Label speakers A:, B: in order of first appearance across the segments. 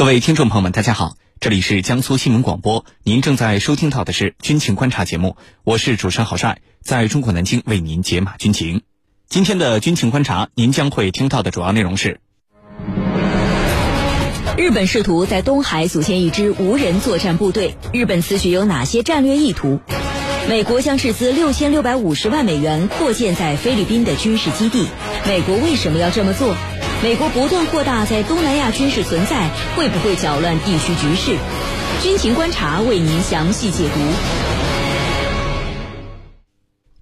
A: 各位听众朋友们，大家好，这里是江苏新闻广播，您正在收听到的是军情观察节目，我是主持人郝帅，在中国南京为您解码军情。今天的军情观察，您将会听到的主要内容是：
B: 日本试图在东海组建一支无人作战部队，日本此举有哪些战略意图？美国将斥资六千六百五十万美元扩建在菲律宾的军事基地，美国为什么要这么做？美国不断扩大在东南亚军事存在，会不会搅乱地区局势？军情观察为您详细解读。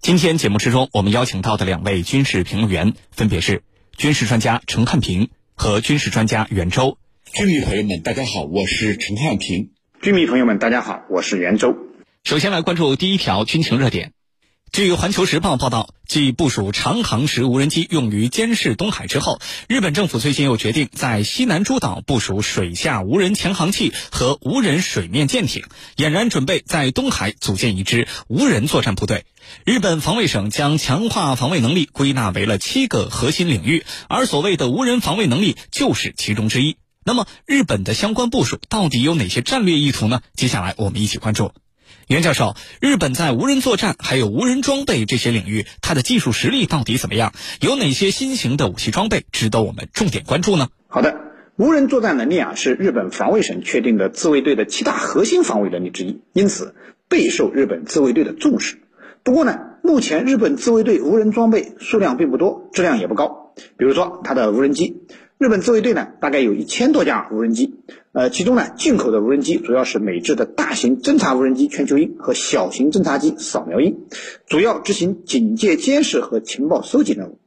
A: 今天节目之中，我们邀请到的两位军事评论员分别是军事专家陈汉平和军事专家袁周。
C: 军迷朋友们，大家好，我是陈汉平。
D: 军迷朋友们，大家好，我是袁周。
A: 首先来关注第一条军情热点。据《环球时报》报道，继部署长航时无人机用于监视东海之后，日本政府最近又决定在西南诸岛部署水下无人潜航器和无人水面舰艇，俨然准备在东海组建一支无人作战部队。日本防卫省将强化防卫能力归纳为了七个核心领域，而所谓的无人防卫能力就是其中之一。那么，日本的相关部署到底有哪些战略意图呢？接下来我们一起关注。袁教授，日本在无人作战还有无人装备这些领域，它的技术实力到底怎么样？有哪些新型的武器装备值得我们重点关注呢？
D: 好的，无人作战能力啊，是日本防卫省确定的自卫队的七大核心防卫能力之一，因此备受日本自卫队的重视。不过呢，目前日本自卫队无人装备数量并不多，质量也不高。比如说，它的无人机。日本自卫队呢，大概有一千多架无人机，呃，其中呢，进口的无人机主要是美制的大型侦察无人机全球鹰和小型侦察机扫描鹰，主要执行警戒监视和情报收集任务。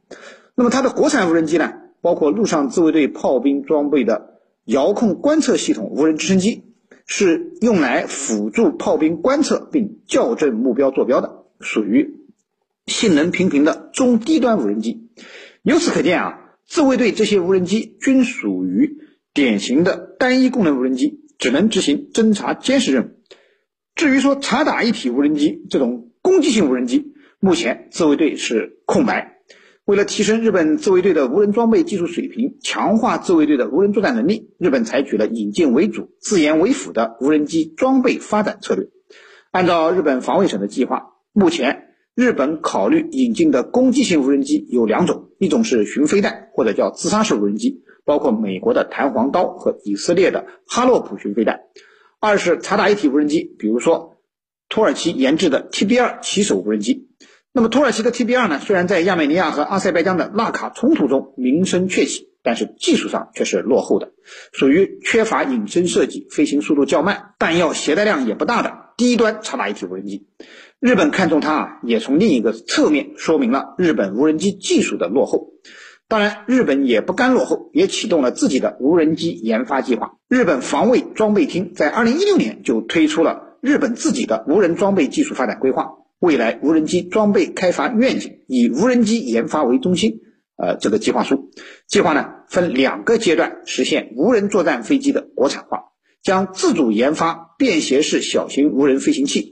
D: 那么它的国产无人机呢，包括陆上自卫队炮兵装备的遥控观测系统无人直升机，是用来辅助炮兵观测并校正目标坐标的，属于性能平平的中低端无人机。由此可见啊。自卫队这些无人机均属于典型的单一功能无人机，只能执行侦察监视任务。至于说察打一体无人机这种攻击性无人机，目前自卫队是空白。为了提升日本自卫队的无人装备技术水平，强化自卫队的无人作战能力，日本采取了引进为主、自研为辅的无人机装备发展策略。按照日本防卫省的计划，目前。日本考虑引进的攻击型无人机有两种，一种是巡飞弹或者叫自杀式无人机，包括美国的弹簧刀和以色列的哈洛普巡飞弹；二是察打一体无人机，比如说土耳其研制的 TB2 骑手无人机。那么土耳其的 TB2 呢，虽然在亚美尼亚和阿塞拜疆的纳卡冲突中名声鹊起，但是技术上却是落后的，属于缺乏隐身设计、飞行速度较慢、弹药携带量也不大的低端察打一体无人机。日本看中它啊，也从另一个侧面说明了日本无人机技术的落后。当然，日本也不甘落后，也启动了自己的无人机研发计划。日本防卫装备厅在二零一六年就推出了日本自己的无人装备技术发展规划，未来无人机装备开发愿景，以无人机研发为中心。呃，这个计划书，计划呢分两个阶段实现无人作战飞机的国产化，将自主研发便携式小型无人飞行器。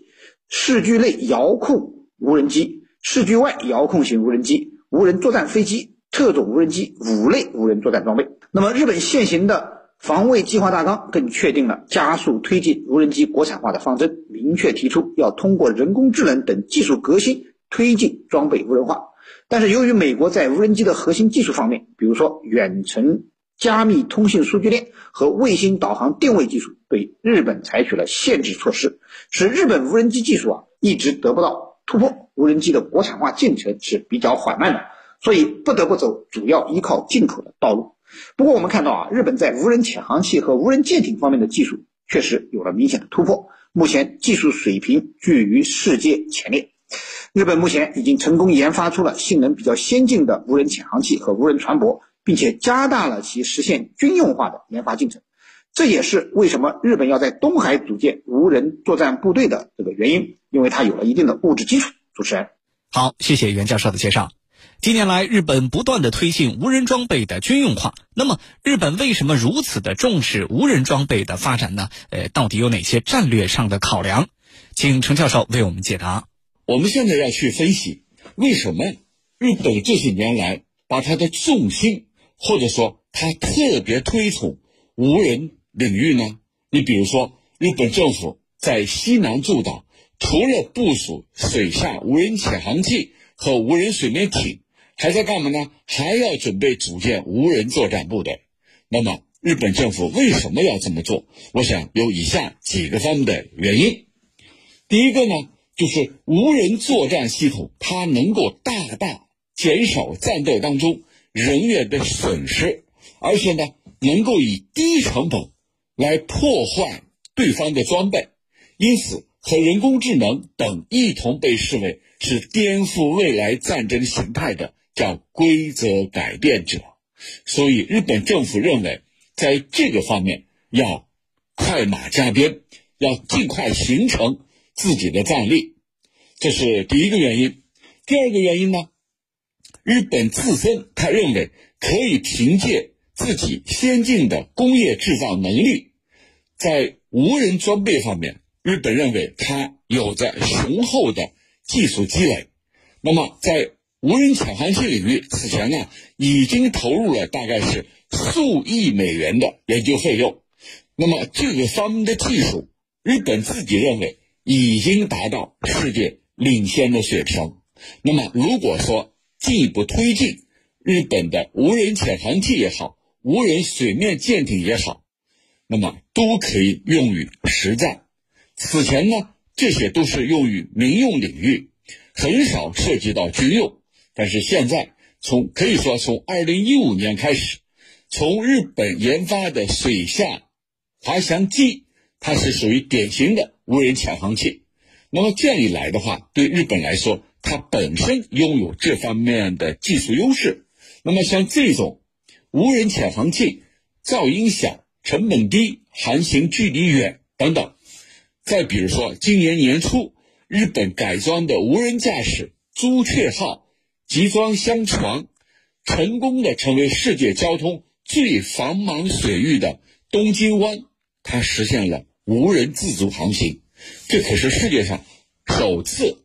D: 视距内遥控无人机、视距外遥控型无人机、无人作战飞机、特种无人机五类无人作战装备。那么，日本现行的防卫计划大纲更确定了加速推进无人机国产化的方针，明确提出要通过人工智能等技术革新推进装备无人化。但是，由于美国在无人机的核心技术方面，比如说远程加密通信数据链和卫星导航定位技术，对日本采取了限制措施，使日本无人机技术啊一直得不到突破，无人机的国产化进程是比较缓慢的，所以不得不走主要依靠进口的道路。不过我们看到啊，日本在无人潜航器和无人舰艇方面的技术确实有了明显的突破，目前技术水平居于世界前列。日本目前已经成功研发出了性能比较先进的无人潜航器和无人船舶，并且加大了其实现军用化的研发进程。这也是为什么日本要在东海组建无人作战部队的这个原因，因为它有了一定的物质基础。主持人，
A: 好，谢谢袁教授的介绍。近年来，日本不断的推进无人装备的军用化，那么日本为什么如此的重视无人装备的发展呢？呃，到底有哪些战略上的考量？请程教授为我们解答。
C: 我们现在要去分析，为什么日本这些年来把它的重心，或者说它特别推崇无人。领域呢？你比如说，日本政府在西南诸岛，除了部署水下无人潜航器和无人水面艇，还在干嘛呢？还要准备组建无人作战部队。那么，日本政府为什么要这么做？我想有以下几个方面的原因。第一个呢，就是无人作战系统，它能够大大减少战斗当中人员的损失，而且呢，能够以低成本来破坏对方的装备，因此和人工智能等一同被视为是颠覆未来战争形态的叫规则改变者。所以，日本政府认为，在这个方面要快马加鞭，要尽快形成。自己的战力，这是第一个原因。第二个原因呢，日本自身他认为可以凭借自己先进的工业制造能力，在无人装备方面，日本认为它有着雄厚的技术积累。那么，在无人潜航器领域，此前呢已经投入了大概是数亿美元的研究费用。那么，这个方面的技术，日本自己认为。已经达到世界领先的水平。那么，如果说进一步推进日本的无人潜航器也好，无人水面舰艇也好，那么都可以用于实战。此前呢，这些都是用于民用领域，很少涉及到军用。但是现在，从可以说从二零一五年开始，从日本研发的水下滑翔机，它是属于典型的。无人潜航器，那么这样一来的话，对日本来说，它本身拥有这方面的技术优势。那么像这种无人潜航器，噪音小、成本低、航行距离远等等。再比如说，今年年初，日本改装的无人驾驶朱雀号集装箱船，成功的成为世界交通最繁忙水域的东京湾，它实现了。无人自主航行，这可是世界上首次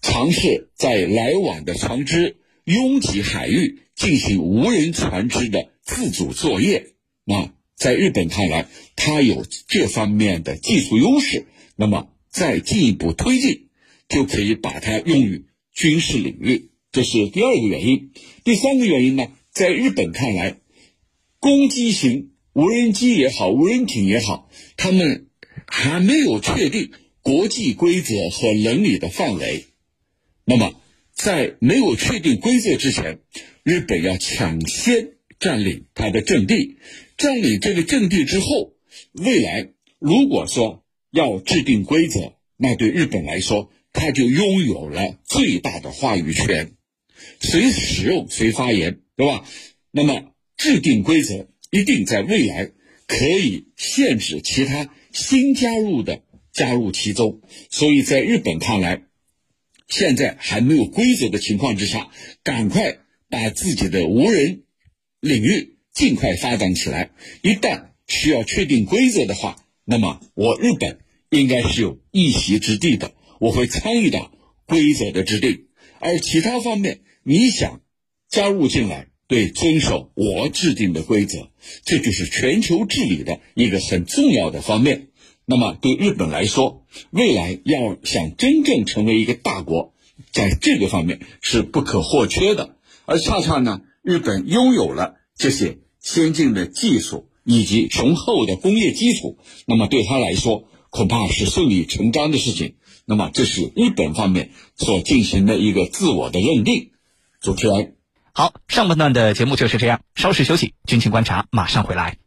C: 尝试在来往的船只拥挤海域进行无人船只的自主作业。那在日本看来，它有这方面的技术优势，那么再进一步推进，就可以把它用于军事领域。这是第二个原因。第三个原因呢，在日本看来，攻击型无人机也好，无人艇也好，他们。还没有确定国际规则和伦理的范围，那么在没有确定规则之前，日本要抢先占领它的阵地，占领这个阵地之后，未来如果说要制定规则，那对日本来说，它就拥有了最大的话语权，谁使用谁发言，对吧？那么制定规则一定在未来可以限制其他。新加入的加入其中，所以在日本看来，现在还没有规则的情况之下，赶快把自己的无人领域尽快发展起来。一旦需要确定规则的话，那么我日本应该是有一席之地的，我会参与到规则的制定。而其他方面，你想加入进来，对遵守我制定的规则，这就是全球治理的一个很重要的方面。那么，对日本来说，未来要想真正成为一个大国，在这个方面是不可或缺的。而恰恰呢，日本拥有了这些先进的技术以及雄厚的工业基础，那么对他来说，恐怕是顺理成章的事情。那么，这是日本方面所进行的一个自我的认定。主持人，
A: 好，上半段的节目就是这样，稍事休息，军情观察马上回来。